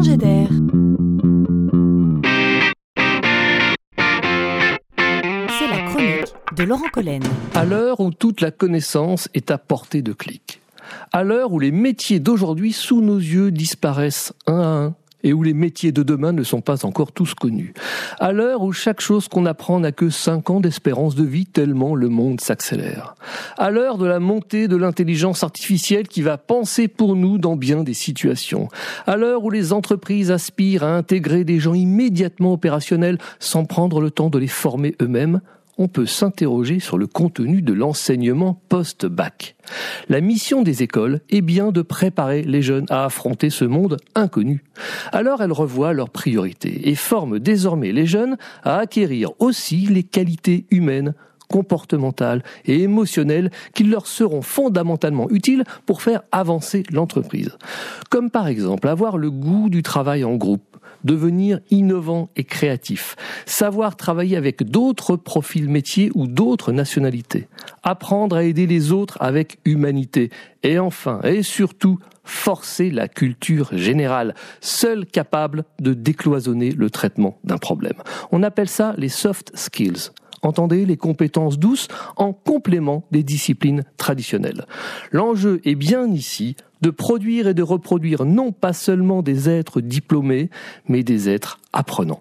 d'air. C'est la chronique de Laurent Collen. À l'heure où toute la connaissance est à portée de clic, à l'heure où les métiers d'aujourd'hui sous nos yeux disparaissent un à un, et où les métiers de demain ne sont pas encore tous connus. À l'heure où chaque chose qu'on apprend n'a que 5 ans d'espérance de vie tellement le monde s'accélère. À l'heure de la montée de l'intelligence artificielle qui va penser pour nous dans bien des situations. À l'heure où les entreprises aspirent à intégrer des gens immédiatement opérationnels sans prendre le temps de les former eux-mêmes, on peut s'interroger sur le contenu de l'enseignement post-bac. La mission des écoles est bien de préparer les jeunes à affronter ce monde inconnu. Alors elles revoient leurs priorités et forment désormais les jeunes à acquérir aussi les qualités humaines comportementales et émotionnelles qui leur seront fondamentalement utiles pour faire avancer l'entreprise. Comme par exemple avoir le goût du travail en groupe, devenir innovant et créatif, savoir travailler avec d'autres profils métiers ou d'autres nationalités, apprendre à aider les autres avec humanité, et enfin et surtout forcer la culture générale, seule capable de décloisonner le traitement d'un problème. On appelle ça les soft skills. Entendez les compétences douces en complément des disciplines traditionnelles. L'enjeu est bien ici de produire et de reproduire non pas seulement des êtres diplômés, mais des êtres apprenants.